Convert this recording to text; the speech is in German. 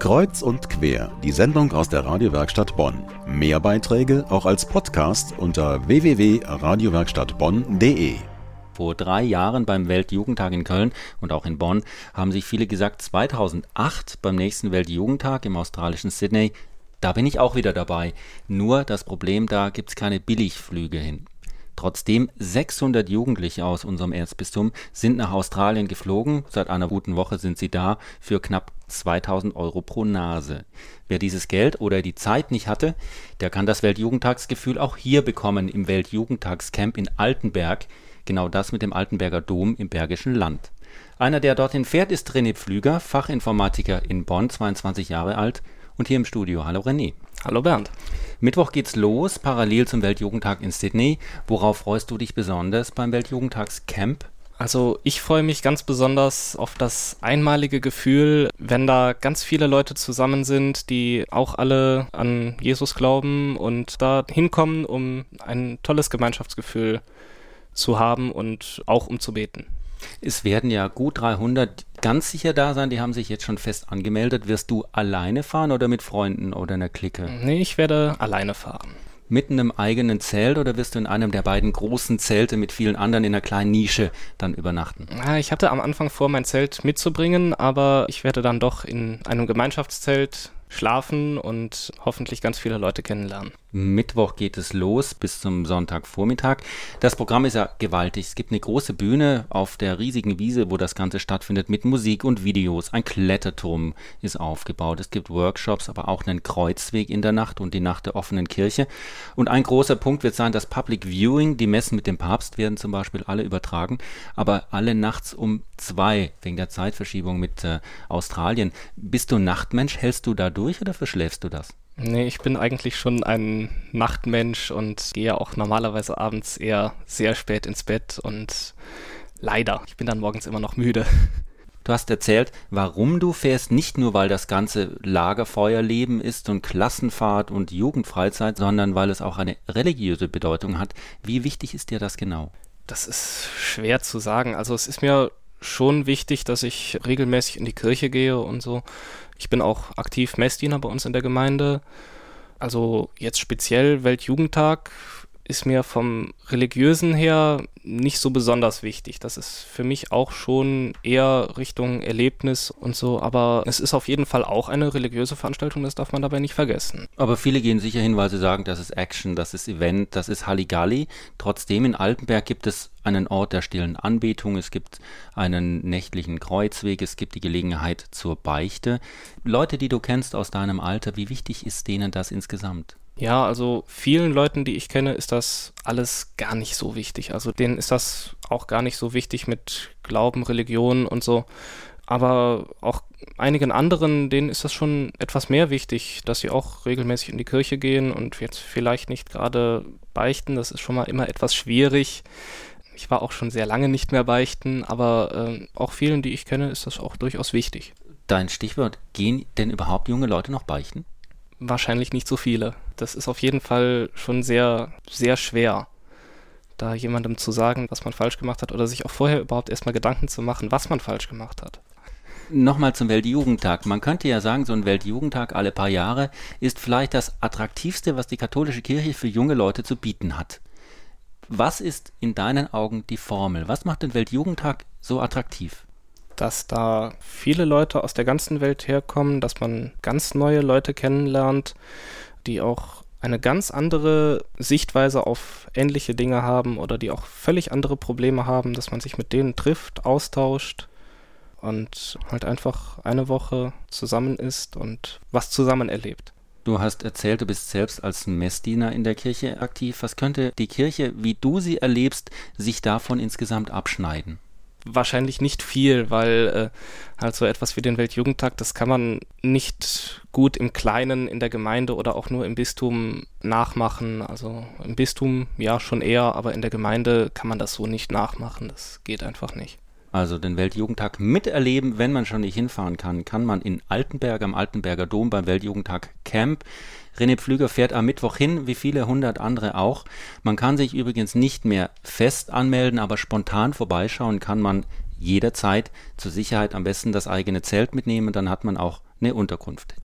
Kreuz und quer, die Sendung aus der Radiowerkstatt Bonn. Mehr Beiträge auch als Podcast unter www.radiowerkstattbonn.de. Vor drei Jahren beim Weltjugendtag in Köln und auch in Bonn haben sich viele gesagt, 2008 beim nächsten Weltjugendtag im australischen Sydney, da bin ich auch wieder dabei. Nur das Problem, da gibt es keine Billigflüge hin. Trotzdem 600 Jugendliche aus unserem Erzbistum sind nach Australien geflogen. Seit einer guten Woche sind sie da für knapp 2000 Euro pro Nase. Wer dieses Geld oder die Zeit nicht hatte, der kann das Weltjugendtagsgefühl auch hier bekommen im Weltjugendtagscamp in Altenberg. Genau das mit dem Altenberger Dom im Bergischen Land. Einer, der dorthin fährt, ist René Pflüger, Fachinformatiker in Bonn, 22 Jahre alt und hier im Studio. Hallo René. Hallo Bernd. Mittwoch geht's los, parallel zum Weltjugendtag in Sydney. Worauf freust du dich besonders beim Weltjugendtagscamp? Also ich freue mich ganz besonders auf das einmalige Gefühl, wenn da ganz viele Leute zusammen sind, die auch alle an Jesus glauben und da hinkommen, um ein tolles Gemeinschaftsgefühl zu haben und auch um zu beten. Es werden ja gut 300 ganz sicher da sein, die haben sich jetzt schon fest angemeldet. Wirst du alleine fahren oder mit Freunden oder einer Clique? Nee, ich werde alleine fahren. Mit einem eigenen Zelt oder wirst du in einem der beiden großen Zelte mit vielen anderen in einer kleinen Nische dann übernachten? Ich hatte am Anfang vor, mein Zelt mitzubringen, aber ich werde dann doch in einem Gemeinschaftszelt schlafen und hoffentlich ganz viele Leute kennenlernen. Mittwoch geht es los bis zum Sonntagvormittag. Das Programm ist ja gewaltig. Es gibt eine große Bühne auf der riesigen Wiese, wo das Ganze stattfindet, mit Musik und Videos. Ein Kletterturm ist aufgebaut. Es gibt Workshops, aber auch einen Kreuzweg in der Nacht und die Nacht der offenen Kirche. Und ein großer Punkt wird sein, das Public Viewing. Die Messen mit dem Papst werden zum Beispiel alle übertragen, aber alle nachts um zwei, wegen der Zeitverschiebung mit äh, Australien. Bist du Nachtmensch? Hältst du da durch oder verschläfst du das? Nee, ich bin eigentlich schon ein Nachtmensch und gehe auch normalerweise abends eher sehr spät ins Bett und leider, ich bin dann morgens immer noch müde. Du hast erzählt, warum du fährst, nicht nur weil das ganze Lagerfeuerleben ist und Klassenfahrt und Jugendfreizeit, sondern weil es auch eine religiöse Bedeutung hat. Wie wichtig ist dir das genau? Das ist schwer zu sagen. Also es ist mir schon wichtig, dass ich regelmäßig in die Kirche gehe und so. Ich bin auch aktiv Messdiener bei uns in der Gemeinde. Also jetzt speziell Weltjugendtag ist mir vom religiösen her nicht so besonders wichtig. Das ist für mich auch schon eher Richtung Erlebnis und so, aber es ist auf jeden Fall auch eine religiöse Veranstaltung, das darf man dabei nicht vergessen. Aber viele gehen sicher hin, weil sie sagen, das ist Action, das ist Event, das ist Halligalli. Trotzdem in Altenberg gibt es einen Ort der stillen Anbetung, es gibt einen nächtlichen Kreuzweg, es gibt die Gelegenheit zur Beichte. Leute, die du kennst aus deinem Alter, wie wichtig ist denen das insgesamt? Ja, also vielen Leuten, die ich kenne, ist das alles gar nicht so wichtig. Also denen ist das auch gar nicht so wichtig mit Glauben, Religion und so. Aber auch einigen anderen, denen ist das schon etwas mehr wichtig, dass sie auch regelmäßig in die Kirche gehen und jetzt vielleicht nicht gerade beichten. Das ist schon mal immer etwas schwierig. Ich war auch schon sehr lange nicht mehr beichten, aber äh, auch vielen, die ich kenne, ist das auch durchaus wichtig. Dein Stichwort, gehen denn überhaupt junge Leute noch beichten? Wahrscheinlich nicht so viele. Das ist auf jeden Fall schon sehr, sehr schwer, da jemandem zu sagen, was man falsch gemacht hat oder sich auch vorher überhaupt erstmal Gedanken zu machen, was man falsch gemacht hat. Nochmal zum Weltjugendtag. Man könnte ja sagen, so ein Weltjugendtag alle paar Jahre ist vielleicht das attraktivste, was die katholische Kirche für junge Leute zu bieten hat. Was ist in deinen Augen die Formel? Was macht den Weltjugendtag so attraktiv? Dass da viele Leute aus der ganzen Welt herkommen, dass man ganz neue Leute kennenlernt, die auch eine ganz andere Sichtweise auf ähnliche Dinge haben oder die auch völlig andere Probleme haben, dass man sich mit denen trifft, austauscht und halt einfach eine Woche zusammen ist und was zusammen erlebt. Du hast erzählt, du bist selbst als Messdiener in der Kirche aktiv. Was könnte die Kirche, wie du sie erlebst, sich davon insgesamt abschneiden? Wahrscheinlich nicht viel, weil äh, halt so etwas wie den Weltjugendtag, das kann man nicht gut im Kleinen in der Gemeinde oder auch nur im Bistum nachmachen. Also im Bistum ja schon eher, aber in der Gemeinde kann man das so nicht nachmachen. Das geht einfach nicht. Also den Weltjugendtag miterleben, wenn man schon nicht hinfahren kann, kann man in Altenberg am Altenberger Dom beim Weltjugendtag Camp René Pflüger fährt am Mittwoch hin, wie viele hundert andere auch. Man kann sich übrigens nicht mehr fest anmelden, aber spontan vorbeischauen kann man jederzeit. Zur Sicherheit am besten das eigene Zelt mitnehmen, dann hat man auch eine Unterkunft.